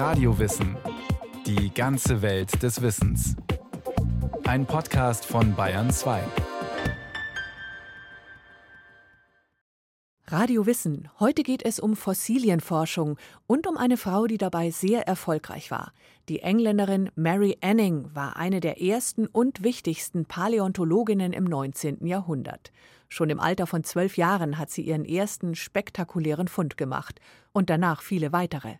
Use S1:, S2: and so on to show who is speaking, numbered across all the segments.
S1: Radiowissen. Die ganze Welt des Wissens. Ein Podcast von Bayern 2.
S2: Radio Wissen. Heute geht es um Fossilienforschung und um eine Frau, die dabei sehr erfolgreich war. Die Engländerin Mary Anning war eine der ersten und wichtigsten Paläontologinnen im 19. Jahrhundert. Schon im Alter von zwölf Jahren hat sie ihren ersten spektakulären Fund gemacht und danach viele weitere.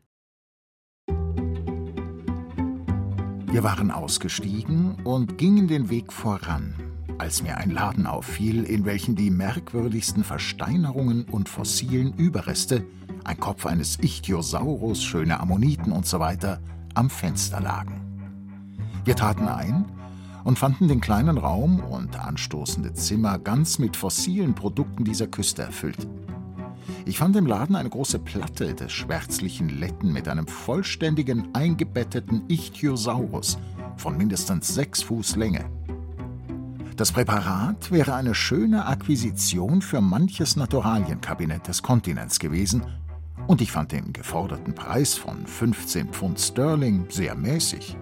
S3: Wir waren ausgestiegen und gingen den Weg voran, als mir ein Laden auffiel, in welchem die merkwürdigsten Versteinerungen und fossilen Überreste, ein Kopf eines Ichthyosaurus, schöne Ammoniten usw. So am Fenster lagen. Wir traten ein und fanden den kleinen Raum und anstoßende Zimmer ganz mit fossilen Produkten dieser Küste erfüllt. Ich fand im Laden eine große Platte des schwärzlichen Letten mit einem vollständigen eingebetteten Ichthyosaurus von mindestens sechs Fuß Länge. Das Präparat wäre eine schöne Akquisition für manches Naturalienkabinett des Kontinents gewesen, und ich fand den geforderten Preis von 15 Pfund Sterling sehr mäßig.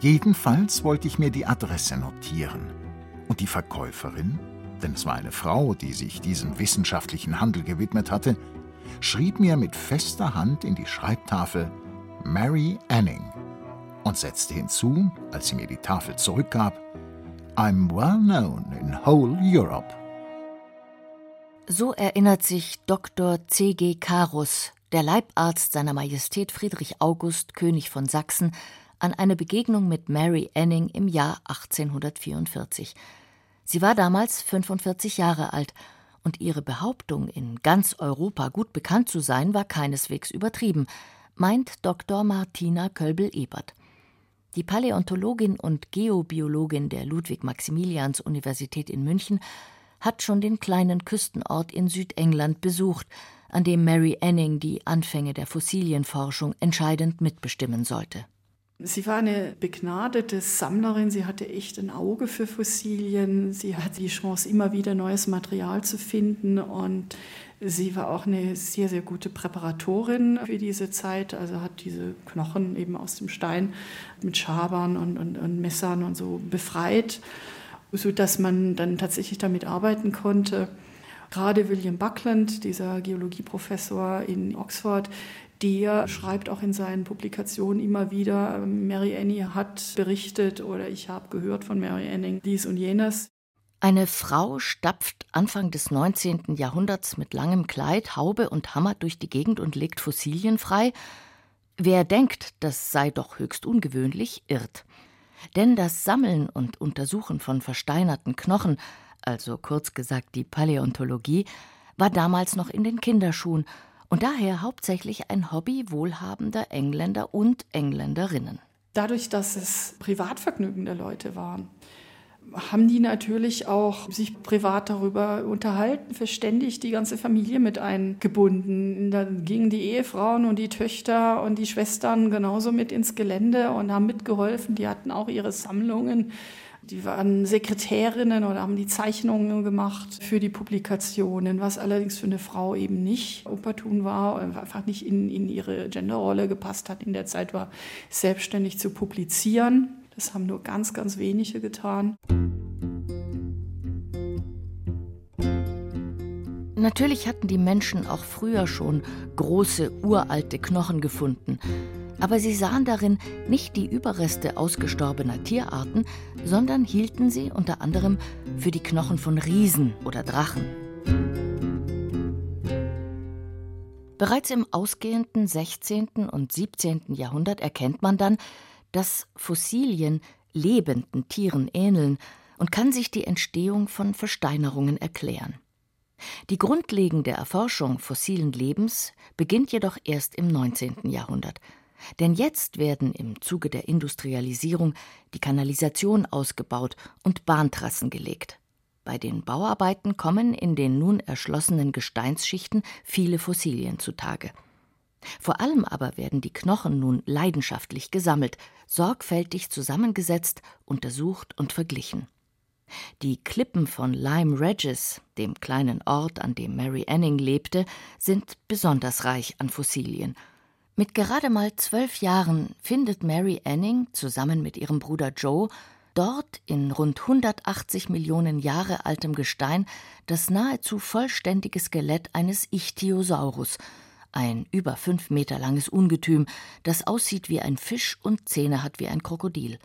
S3: Jedenfalls wollte ich mir die Adresse notieren. Und die Verkäuferin, denn es war eine Frau, die sich diesem wissenschaftlichen Handel gewidmet hatte, schrieb mir mit fester Hand in die Schreibtafel Mary Anning und setzte hinzu, als sie mir die Tafel zurückgab, I'm well known in whole Europe.
S4: So erinnert sich Dr. C. G. Carus, der Leibarzt seiner Majestät Friedrich August, König von Sachsen, an eine Begegnung mit Mary Anning im Jahr 1844. Sie war damals 45 Jahre alt und ihre Behauptung, in ganz Europa gut bekannt zu sein, war keineswegs übertrieben, meint Dr. Martina Kölbel-Ebert. Die Paläontologin und Geobiologin der Ludwig-Maximilians-Universität in München hat schon den kleinen Küstenort in Südengland besucht, an dem Mary Anning die Anfänge der Fossilienforschung entscheidend mitbestimmen sollte.
S5: Sie war eine begnadete Sammlerin, sie hatte echt ein Auge für Fossilien, sie hatte die Chance, immer wieder neues Material zu finden und sie war auch eine sehr, sehr gute Präparatorin für diese Zeit, also hat diese Knochen eben aus dem Stein mit Schabern und, und, und Messern und so befreit, sodass man dann tatsächlich damit arbeiten konnte. Gerade William Buckland, dieser Geologieprofessor in Oxford, der schreibt auch in seinen Publikationen immer wieder, Mary Annie hat berichtet oder ich habe gehört von Mary Anning dies und jenes.
S4: Eine Frau stapft Anfang des 19. Jahrhunderts mit langem Kleid, Haube und Hammer durch die Gegend und legt Fossilien frei. Wer denkt, das sei doch höchst ungewöhnlich, irrt. Denn das Sammeln und Untersuchen von versteinerten Knochen, also kurz gesagt die Paläontologie, war damals noch in den Kinderschuhen und daher hauptsächlich ein Hobby wohlhabender Engländer und Engländerinnen.
S5: Dadurch, dass es Privatvergnügen der Leute waren, haben die natürlich auch sich privat darüber unterhalten, verständigt, die ganze Familie mit eingebunden. Da gingen die Ehefrauen und die Töchter und die Schwestern genauso mit ins Gelände und haben mitgeholfen. Die hatten auch ihre Sammlungen die waren Sekretärinnen oder haben die Zeichnungen gemacht für die Publikationen, was allerdings für eine Frau eben nicht opportun war, einfach nicht in, in ihre Genderrolle gepasst hat. In der Zeit war selbstständig zu publizieren. Das haben nur ganz, ganz wenige getan.
S4: Natürlich hatten die Menschen auch früher schon große, uralte Knochen gefunden aber sie sahen darin nicht die Überreste ausgestorbener Tierarten, sondern hielten sie unter anderem für die Knochen von Riesen oder Drachen. Bereits im ausgehenden 16. und 17. Jahrhundert erkennt man dann, dass Fossilien lebenden Tieren ähneln und kann sich die Entstehung von Versteinerungen erklären. Die grundlegende Erforschung fossilen Lebens beginnt jedoch erst im 19. Jahrhundert. Denn jetzt werden im Zuge der Industrialisierung die Kanalisation ausgebaut und Bahntrassen gelegt. Bei den Bauarbeiten kommen in den nun erschlossenen Gesteinsschichten viele Fossilien zutage. Vor allem aber werden die Knochen nun leidenschaftlich gesammelt, sorgfältig zusammengesetzt, untersucht und verglichen. Die Klippen von Lyme Regis, dem kleinen Ort, an dem Mary Anning lebte, sind besonders reich an Fossilien Mit gerade mal zwölf Jahren findet Mary Anning zusammen mit ihrem Bruder Joe dort in rund 180 Millionen Jahre altem Gestein das nahezu vollständige Skelett eines Ichthyosaurus, ein über fünf Meter langes Ungetüm, das aussieht wie ein Fisch und Zähne hat wie ein Krokodil.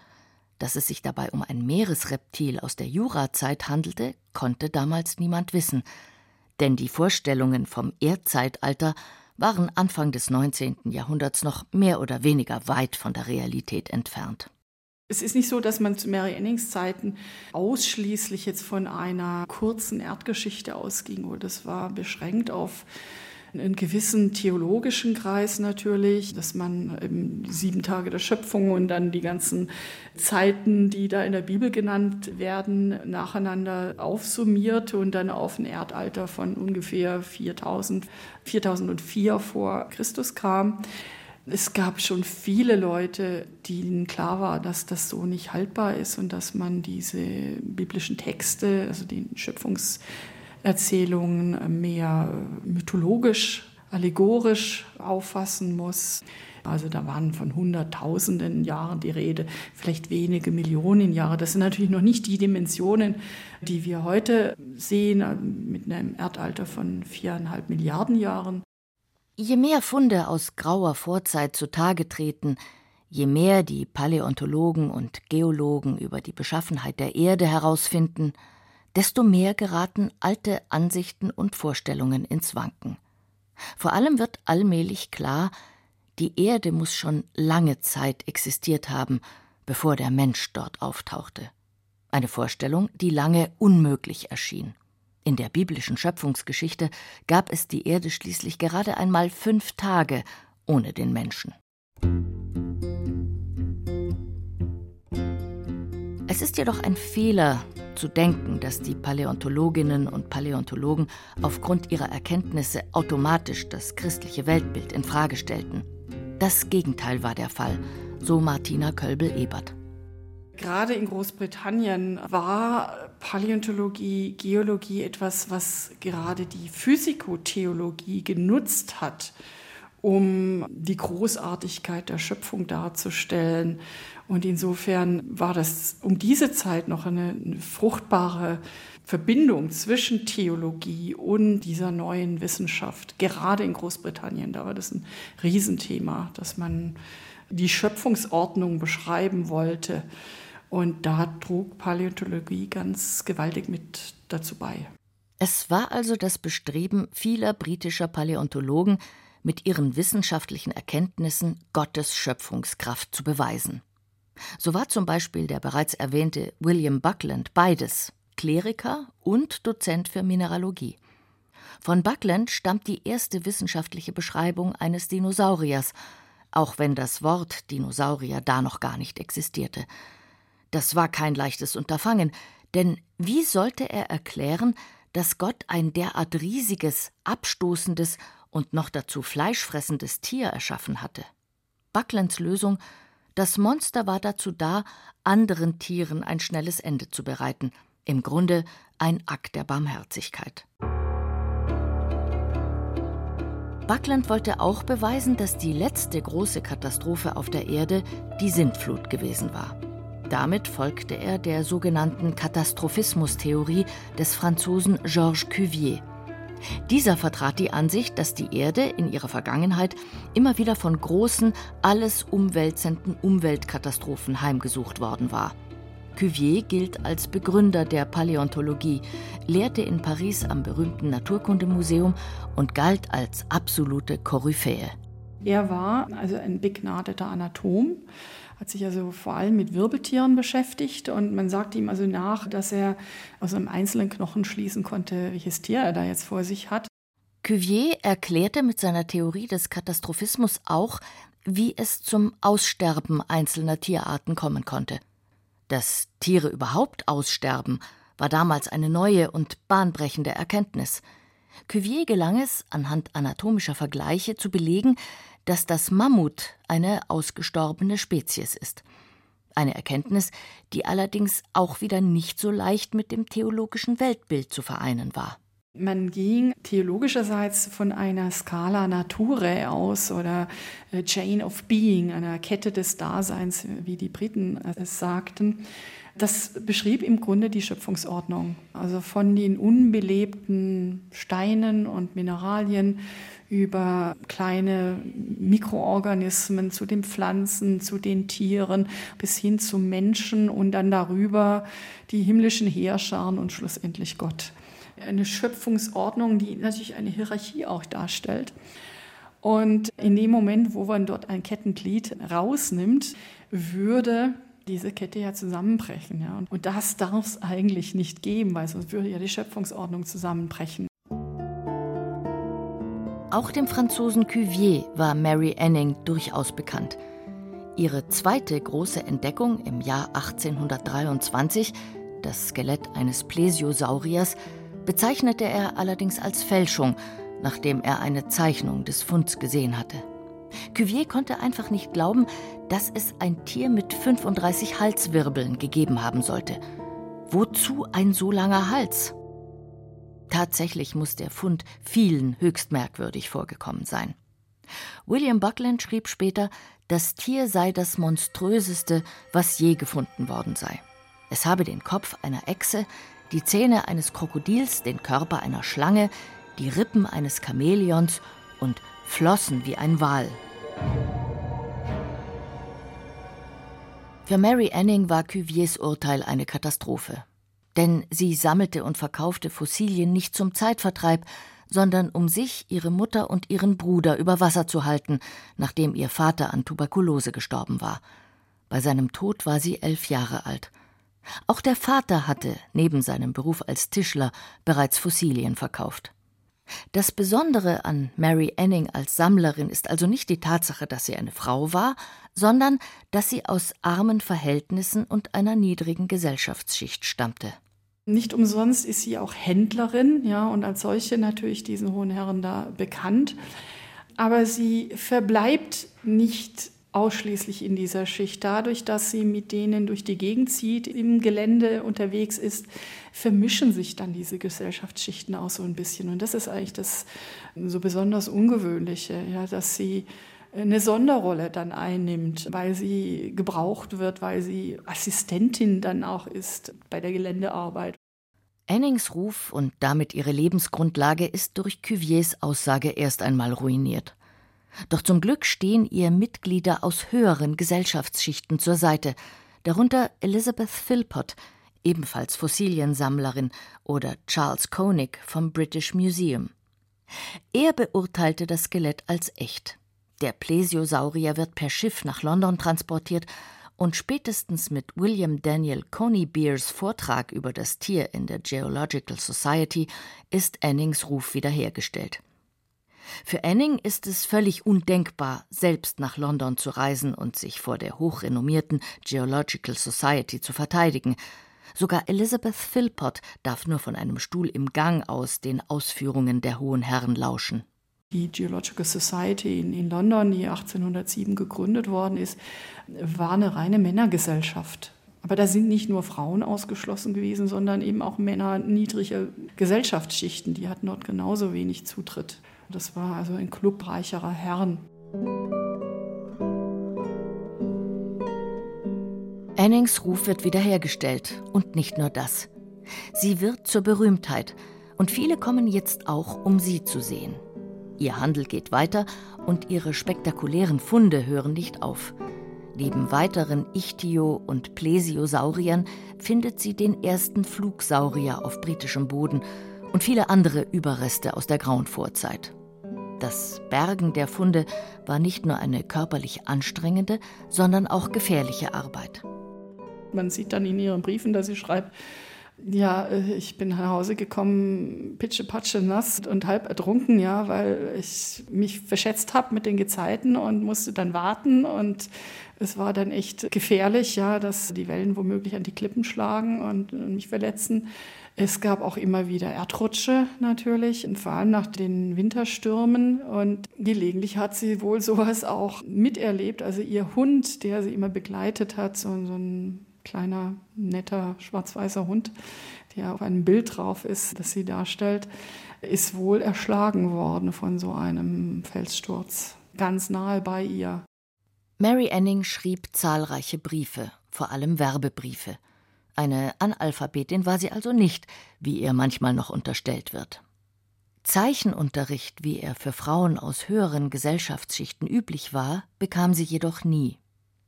S4: Dass es sich dabei um ein Meeresreptil aus der Jurazeit handelte, konnte damals niemand wissen, denn die Vorstellungen vom Erdzeitalter waren Anfang des 19. Jahrhunderts noch mehr oder weniger weit von der Realität entfernt.
S5: Es ist nicht so, dass man zu Mary Annings Zeiten ausschließlich jetzt von einer kurzen Erdgeschichte ausging. Das war beschränkt auf einen gewissen theologischen Kreis natürlich, dass man eben sieben Tage der Schöpfung und dann die ganzen Zeiten, die da in der Bibel genannt werden, nacheinander aufsummiert und dann auf ein Erdalter von ungefähr 4000, 4004 vor Christus kam. Es gab schon viele Leute, denen klar war, dass das so nicht haltbar ist und dass man diese biblischen Texte, also die Schöpfungs Erzählungen mehr mythologisch, allegorisch auffassen muss. Also da waren von Hunderttausenden Jahren die Rede, vielleicht wenige Millionen Jahre. Das sind natürlich noch nicht die Dimensionen, die wir heute sehen, mit einem Erdalter von viereinhalb Milliarden Jahren.
S4: Je mehr Funde aus grauer Vorzeit zutage treten, je mehr die Paläontologen und Geologen über die Beschaffenheit der Erde herausfinden, desto mehr geraten alte Ansichten und Vorstellungen ins Wanken. Vor allem wird allmählich klar, die Erde muss schon lange Zeit existiert haben, bevor der Mensch dort auftauchte. Eine Vorstellung, die lange unmöglich erschien. In der biblischen Schöpfungsgeschichte gab es die Erde schließlich gerade einmal fünf Tage ohne den Menschen. Es ist jedoch ein Fehler, zu denken, dass die Paläontologinnen und Paläontologen aufgrund ihrer Erkenntnisse automatisch das christliche Weltbild in Frage stellten. Das Gegenteil war der Fall, so Martina Kölbel-Ebert.
S5: Gerade in Großbritannien war Paläontologie, Geologie etwas, was gerade die Physikotheologie genutzt hat, um die Großartigkeit der Schöpfung darzustellen und insofern war das um diese Zeit noch eine, eine fruchtbare Verbindung zwischen Theologie und dieser neuen Wissenschaft. Gerade in Großbritannien, da war das ein Riesenthema, dass man die Schöpfungsordnung beschreiben wollte. Und da trug Paläontologie ganz gewaltig mit dazu bei.
S4: Es war also das Bestreben vieler britischer Paläontologen, mit ihren wissenschaftlichen Erkenntnissen Gottes Schöpfungskraft zu beweisen. So war zum Beispiel der bereits erwähnte William Buckland beides, Kleriker und Dozent für Mineralogie. Von Buckland stammt die erste wissenschaftliche Beschreibung eines Dinosauriers, auch wenn das Wort Dinosaurier da noch gar nicht existierte. Das war kein leichtes Unterfangen, denn wie sollte er erklären, dass Gott ein derart riesiges, abstoßendes und noch dazu fleischfressendes Tier erschaffen hatte? Bucklands Lösung das Monster war dazu da, anderen Tieren ein schnelles Ende zu bereiten, im Grunde ein Akt der Barmherzigkeit. Buckland wollte auch beweisen, dass die letzte große Katastrophe auf der Erde die Sintflut gewesen war. Damit folgte er der sogenannten Katastrophismustheorie des Franzosen Georges Cuvier. Dieser vertrat die Ansicht, dass die Erde in ihrer Vergangenheit immer wieder von großen, alles umwälzenden Umweltkatastrophen heimgesucht worden war. Cuvier gilt als Begründer der Paläontologie, lehrte in Paris am berühmten Naturkundemuseum und galt als absolute Koryphäe.
S5: Er war also ein begnadeter Anatom hat sich also vor allem mit Wirbeltieren beschäftigt und man sagt ihm also nach, dass er aus einem einzelnen Knochen schließen konnte, welches Tier er da jetzt vor sich hat.
S4: Cuvier erklärte mit seiner Theorie des Katastrophismus auch, wie es zum Aussterben einzelner Tierarten kommen konnte. Dass Tiere überhaupt aussterben, war damals eine neue und bahnbrechende Erkenntnis. Cuvier gelang es, anhand anatomischer Vergleiche zu belegen, dass das Mammut eine ausgestorbene Spezies ist. Eine Erkenntnis, die allerdings auch wieder nicht so leicht mit dem theologischen Weltbild zu vereinen war.
S5: Man ging theologischerseits von einer Scala Naturae aus oder äh, Chain of Being, einer Kette des Daseins, wie die Briten es sagten. Das beschrieb im Grunde die Schöpfungsordnung. Also von den unbelebten Steinen und Mineralien über kleine Mikroorganismen zu den Pflanzen, zu den Tieren bis hin zum Menschen und dann darüber die himmlischen Heerscharen und schlussendlich Gott eine Schöpfungsordnung, die natürlich eine Hierarchie auch darstellt. Und in dem Moment, wo man dort ein Kettenglied rausnimmt, würde diese Kette ja zusammenbrechen. Ja. Und das darf es eigentlich nicht geben, weil sonst würde ja die Schöpfungsordnung zusammenbrechen.
S4: Auch dem Franzosen Cuvier war Mary Anning durchaus bekannt. Ihre zweite große Entdeckung im Jahr 1823, das Skelett eines Plesiosauriers, bezeichnete er allerdings als Fälschung, nachdem er eine Zeichnung des Funds gesehen hatte. Cuvier konnte einfach nicht glauben, dass es ein Tier mit 35 Halswirbeln gegeben haben sollte. Wozu ein so langer Hals? Tatsächlich muss der Fund vielen höchst merkwürdig vorgekommen sein. William Buckland schrieb später, das Tier sei das monströseste, was je gefunden worden sei. Es habe den Kopf einer Echse, die Zähne eines Krokodils, den Körper einer Schlange, die Rippen eines Chamäleons und Flossen wie ein Wal. Für Mary Anning war Cuviers Urteil eine Katastrophe. Denn sie sammelte und verkaufte Fossilien nicht zum Zeitvertreib, sondern um sich, ihre Mutter und ihren Bruder über Wasser zu halten, nachdem ihr Vater an Tuberkulose gestorben war. Bei seinem Tod war sie elf Jahre alt. Auch der Vater hatte, neben seinem Beruf als Tischler, bereits Fossilien verkauft. Das Besondere an Mary Anning als Sammlerin ist also nicht die Tatsache, dass sie eine Frau war, sondern dass sie aus armen Verhältnissen und einer niedrigen Gesellschaftsschicht stammte.
S5: Nicht umsonst ist sie auch Händlerin, ja, und als solche natürlich diesen hohen Herren da bekannt. Aber sie verbleibt nicht ausschließlich in dieser Schicht. Dadurch, dass sie mit denen durch die Gegend zieht, im Gelände unterwegs ist, vermischen sich dann diese Gesellschaftsschichten auch so ein bisschen. Und das ist eigentlich das so besonders Ungewöhnliche, ja, dass sie eine Sonderrolle dann einnimmt, weil sie gebraucht wird, weil sie Assistentin dann auch ist bei der Geländearbeit.
S4: Annings Ruf und damit ihre Lebensgrundlage ist durch Cuviers Aussage erst einmal ruiniert. Doch zum Glück stehen ihr Mitglieder aus höheren Gesellschaftsschichten zur Seite, darunter Elizabeth Philpott, ebenfalls Fossiliensammlerin, oder Charles Koenig vom British Museum. Er beurteilte das Skelett als echt. Der Plesiosaurier wird per Schiff nach London transportiert und spätestens mit William Daniel Conybears Vortrag über das Tier in der Geological Society ist Annings Ruf wiederhergestellt. Für Anning ist es völlig undenkbar, selbst nach London zu reisen und sich vor der hochrenommierten Geological Society zu verteidigen. Sogar Elizabeth Philpott darf nur von einem Stuhl im Gang aus den Ausführungen der hohen Herren lauschen.
S5: Die Geological Society in London, die 1807 gegründet worden ist, war eine reine Männergesellschaft. Aber da sind nicht nur Frauen ausgeschlossen gewesen, sondern eben auch Männer niedriger Gesellschaftsschichten. Die hatten dort genauso wenig Zutritt. Das war also ein Club reicherer Herren.
S4: Annings Ruf wird wiederhergestellt. Und nicht nur das. Sie wird zur Berühmtheit. Und viele kommen jetzt auch, um sie zu sehen. Ihr Handel geht weiter und ihre spektakulären Funde hören nicht auf. Neben weiteren Ichthyo- und Plesiosauriern findet sie den ersten Flugsaurier auf britischem Boden und viele andere Überreste aus der grauen Vorzeit. Das Bergen der Funde war nicht nur eine körperlich anstrengende, sondern auch gefährliche Arbeit.
S5: Man sieht dann in ihren Briefen, dass sie schreibt, ja, äh, ich bin nach Hause gekommen, pitschepatsche nass und halb ertrunken, ja, weil ich mich verschätzt habe mit den Gezeiten und musste dann warten und es war dann echt gefährlich, ja, dass die Wellen womöglich an die Klippen schlagen und mich verletzen. Es gab auch immer wieder Erdrutsche natürlich, vor allem nach den Winterstürmen. Und gelegentlich hat sie wohl sowas auch miterlebt. Also ihr Hund, der sie immer begleitet hat, so, so ein kleiner, netter, schwarz-weißer Hund, der auf einem Bild drauf ist, das sie darstellt, ist wohl erschlagen worden von so einem Felssturz, ganz nahe bei ihr.
S4: Mary Anning schrieb zahlreiche Briefe, vor allem Werbebriefe. Eine Analphabetin war sie also nicht, wie ihr manchmal noch unterstellt wird. Zeichenunterricht, wie er für Frauen aus höheren Gesellschaftsschichten üblich war, bekam sie jedoch nie.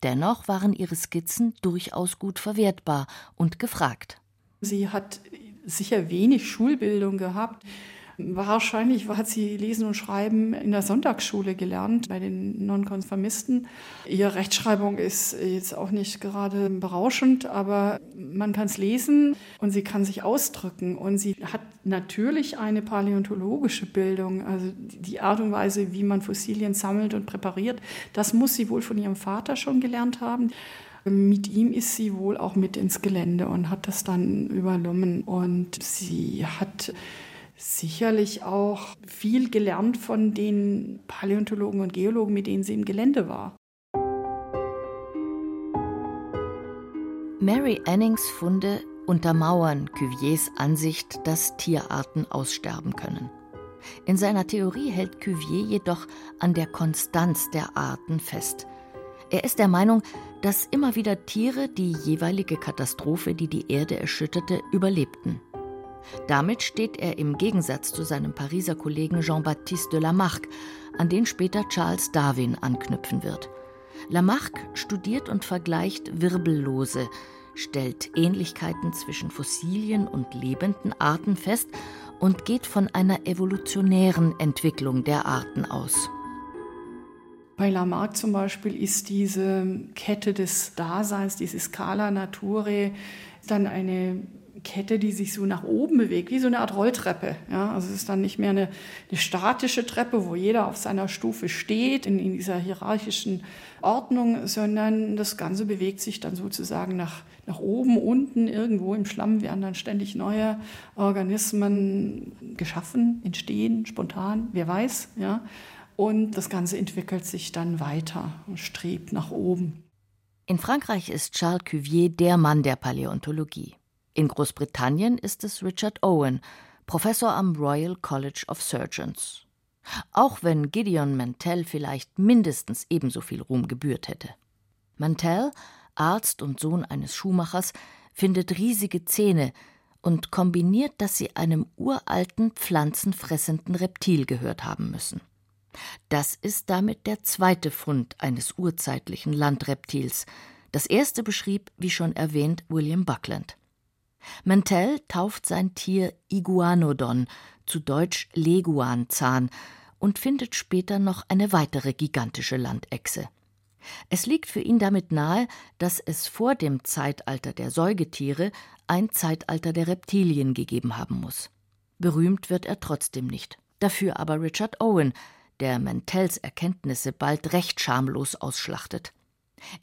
S4: Dennoch waren ihre Skizzen durchaus gut verwertbar und gefragt.
S5: Sie hat sicher wenig Schulbildung gehabt. Wahrscheinlich hat sie Lesen und Schreiben in der Sonntagsschule gelernt bei den Nonkonformisten. Ihre Rechtschreibung ist jetzt auch nicht gerade berauschend, aber man kann es lesen und sie kann sich ausdrücken. Und sie hat natürlich eine paläontologische Bildung, also die Art und Weise, wie man Fossilien sammelt und präpariert. Das muss sie wohl von ihrem Vater schon gelernt haben. Mit ihm ist sie wohl auch mit ins Gelände und hat das dann übernommen. Und sie hat sicherlich auch viel gelernt von den Paläontologen und Geologen, mit denen sie im Gelände war.
S4: Mary Annings Funde untermauern Cuviers Ansicht, dass Tierarten aussterben können. In seiner Theorie hält Cuvier jedoch an der Konstanz der Arten fest. Er ist der Meinung, dass immer wieder Tiere die jeweilige Katastrophe, die die Erde erschütterte, überlebten. Damit steht er im Gegensatz zu seinem Pariser Kollegen Jean-Baptiste de Lamarck, an den später Charles Darwin anknüpfen wird. Lamarck studiert und vergleicht Wirbellose, stellt Ähnlichkeiten zwischen Fossilien und lebenden Arten fest und geht von einer evolutionären Entwicklung der Arten aus.
S5: Bei Lamarck zum Beispiel ist diese Kette des Daseins, diese Scala Naturae, dann eine Kette, die sich so nach oben bewegt, wie so eine Art Rolltreppe. Ja, also es ist dann nicht mehr eine, eine statische Treppe, wo jeder auf seiner Stufe steht, in, in, dieser hierarchischen Ordnung, sondern das Ganze bewegt sich dann sozusagen nach, nach oben, unten, irgendwo im Schlamm werden dann ständig neue Organismen geschaffen, entstehen, spontan, wer weiß. Ja. Und das Ganze entwickelt sich dann weiter und strebt nach oben.
S4: In Frankreich ist Charles Cuvier der Mann der Paläontologie. In Großbritannien ist es Richard Owen, Professor am Royal College of Surgeons. Auch wenn Gideon Mantell vielleicht mindestens ebenso viel Ruhm gebührt hätte. Mantell, Arzt und Sohn eines Schuhmachers, findet riesige Zähne und kombiniert, dass sie einem uralten, pflanzenfressenden Reptil gehört haben müssen. Das ist damit der zweite Fund eines urzeitlichen Landreptils. Das erste beschrieb, wie schon erwähnt, William Buckland. Mantell tauft sein Tier Iguanodon, zu Deutsch Leguanzahn, und findet später noch eine weitere gigantische Landechse. Es liegt für ihn damit nahe, dass es vor dem Zeitalter der Säugetiere ein Zeitalter der Reptilien gegeben haben muss. Berühmt wird er trotzdem nicht. Dafür aber Richard Owen, der Mantells Erkenntnisse bald recht schamlos ausschlachtet.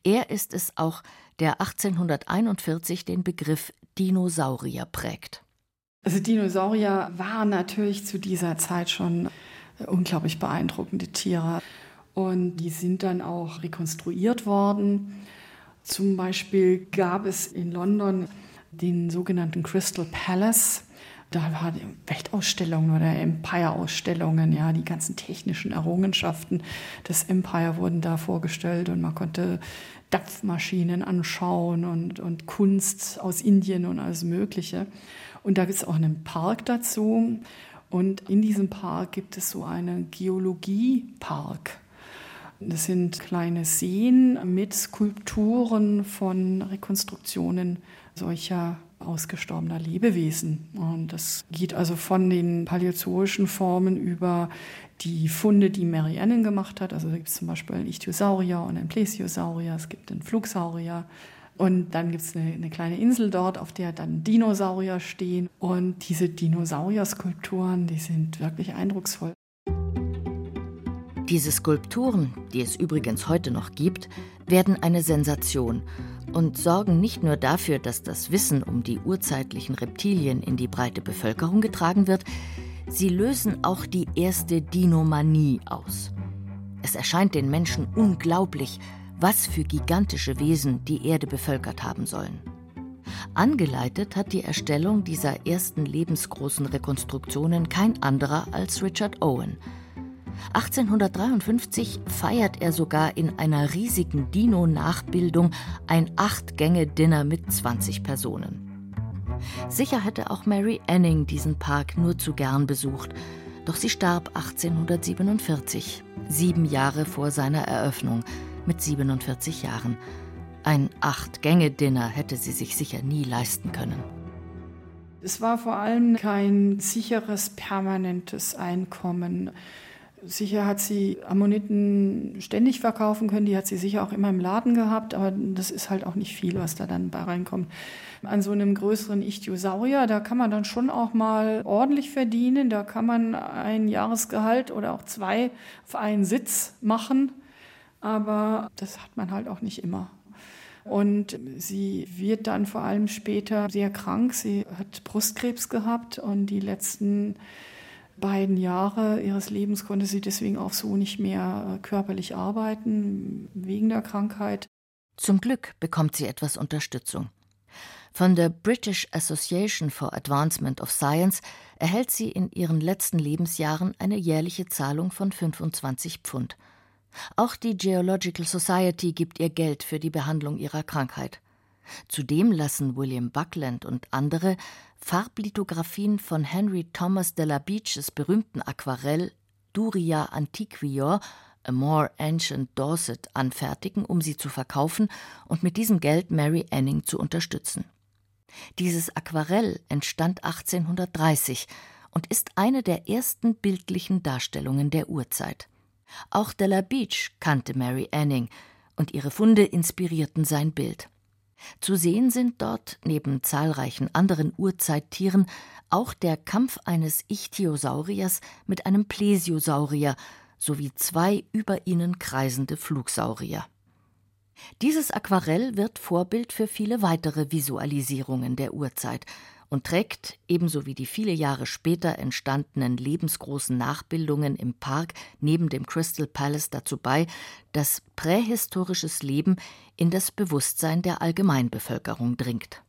S4: Er ist es auch, der 1841 den Begriff Dinosaurier prägt.
S5: Also Dinosaurier waren natürlich zu dieser Zeit schon unglaublich beeindruckende Tiere. Und die sind dann auch rekonstruiert worden. Zum Beispiel gab es in London den sogenannten Crystal Palace. Da waren Weltausstellungen oder Empire-Ausstellungen, ja, die ganzen technischen Errungenschaften des Empire wurden da vorgestellt und man konnte Dampfmaschinen anschauen und, und Kunst aus Indien und alles Mögliche. Und da gibt es auch einen Park dazu. Und in diesem Park gibt es so einen Geologiepark. Das sind kleine Seen mit Skulpturen von Rekonstruktionen solcher ausgestorbener Lebewesen. Und das geht also von den paläozoischen Formen über die Funde, die Mary Annan gemacht hat. Also gibt es zum Beispiel einen Ichthyosaurier und einen Plesiosaurier, es gibt einen Flugsaurier. Und dann gibt es eine, eine, kleine Insel dort, auf der dann Dinosaurier stehen. Und diese Dinosaurier-Skulpturen, die sind wirklich eindrucksvoll.
S4: Diese Skulpturen, die es übrigens heute noch gibt, werden eine Sensation und sorgen nicht nur dafür, dass das Wissen um die urzeitlichen Reptilien in die breite Bevölkerung getragen wird, sie lösen auch die erste Dinomanie aus. Es erscheint den Menschen unglaublich, was für gigantische Wesen die Erde bevölkert haben sollen. Angeleitet hat die Erstellung dieser ersten lebensgroßen Rekonstruktionen kein anderer als Richard Owen. 1853 feiert er sogar in einer riesigen Dino-Nachbildung ein Acht-Gänge-Dinner mit 20 Personen. Sicher hätte auch Mary Anning diesen Park nur zu gern besucht, doch sie starb 1847, sieben Jahre vor seiner Eröffnung, mit 47 Jahren. Ein Acht-Gänge-Dinner hätte sie sich sicher nie leisten können.
S5: Es war vor allem kein sicheres, permanentes Einkommen. Sicher hat sie Ammoniten ständig verkaufen können, die hat sie sicher auch immer im Laden gehabt, aber das ist halt auch nicht viel, was da dann bei reinkommt. An so einem größeren Ichthyosaurier, da kann man dann schon auch mal ordentlich verdienen, da kann man ein Jahresgehalt oder auch zwei auf einen Sitz machen, aber das hat man halt auch nicht immer. Und sie wird dann vor allem später sehr krank. Sie hat Brustkrebs gehabt und die letzten beiden Jahre ihres Lebens konnte sie deswegen auch so nicht mehr äh, körperlich arbeiten, wegen der Krankheit.
S4: Zum Glück bekommt sie etwas Unterstützung. Von der British Association for Advancement of Science erhält sie in ihren letzten Lebensjahren eine jährliche Zahlung von 25 Pfund. Auch die Geological Society gibt ihr Geld für die Behandlung ihrer Krankheit. Zudem lassen William Buckland und andere Farblithografien von Henry Thomas de la Beaches berühmten Aquarell Duria Antiquior, A More Ancient Dorset, anfertigen, um sie zu verkaufen und mit diesem Geld Mary Anning zu unterstützen. Dieses Aquarell entstand 1830 und ist eine der ersten bildlichen Darstellungen der Urzeit. Auch de la Beach kannte Mary Anning, und ihre Funde inspirierten sein Bild. Zu sehen sind dort, neben zahlreichen anderen Urzeittieren, auch der Kampf eines Ichthyosauriers mit einem Plesiosaurier sowie zwei über ihnen kreisende Flugsaurier. Dieses Aquarell wird Vorbild für viele weitere Visualisierungen der Urzeit und trägt, ebenso wie die viele Jahre später entstandenen lebensgroßen Nachbildungen im Park neben dem Crystal Palace dazu bei, dass prähistorisches Leben in das Bewusstsein der Allgemeinbevölkerung dringt.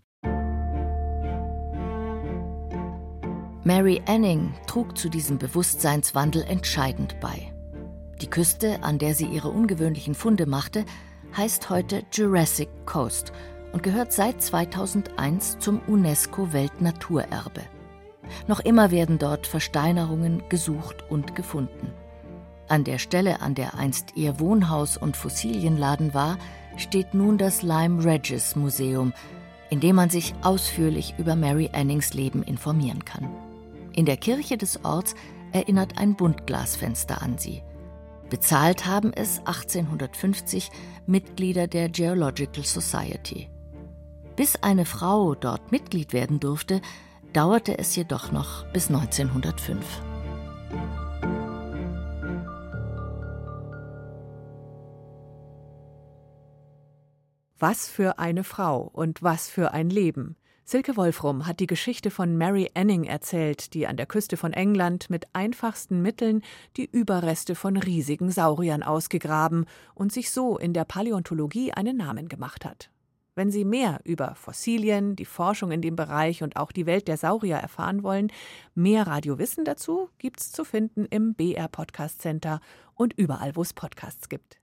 S4: Mary Anning trug zu diesem Bewusstseinswandel entscheidend bei. Die Küste, an der sie ihre ungewöhnlichen Funde machte, heißt heute Jurassic Coast – und gehört seit 2001 zum UNESCO-Weltnaturerbe. Noch immer werden dort Versteinerungen gesucht und gefunden. An der Stelle, an der einst ihr Wohnhaus und Fossilienladen war, steht nun das Lyme Regis Museum, in dem man sich ausführlich über Mary Annings Leben informieren kann. In der Kirche des Orts erinnert ein Buntglasfenster an sie. Bezahlt haben es 1850 Mitglieder der Geological Society. Bis eine Frau dort Mitglied werden durfte, dauerte es jedoch noch bis 1905.
S2: Was für eine Frau und was für ein Leben. Silke Wolfrum hat die Geschichte von Mary Anning erzählt, die an der Küste von England mit einfachsten Mitteln die Überreste von riesigen Sauriern ausgegraben und sich so in der Paläontologie einen Namen gemacht hat. Wenn Sie mehr über Fossilien, die Forschung in dem Bereich und auch die Welt der Saurier erfahren wollen, mehr Radiowissen dazu gibt's zu finden im BR Podcast Center und überall, wo es Podcasts gibt.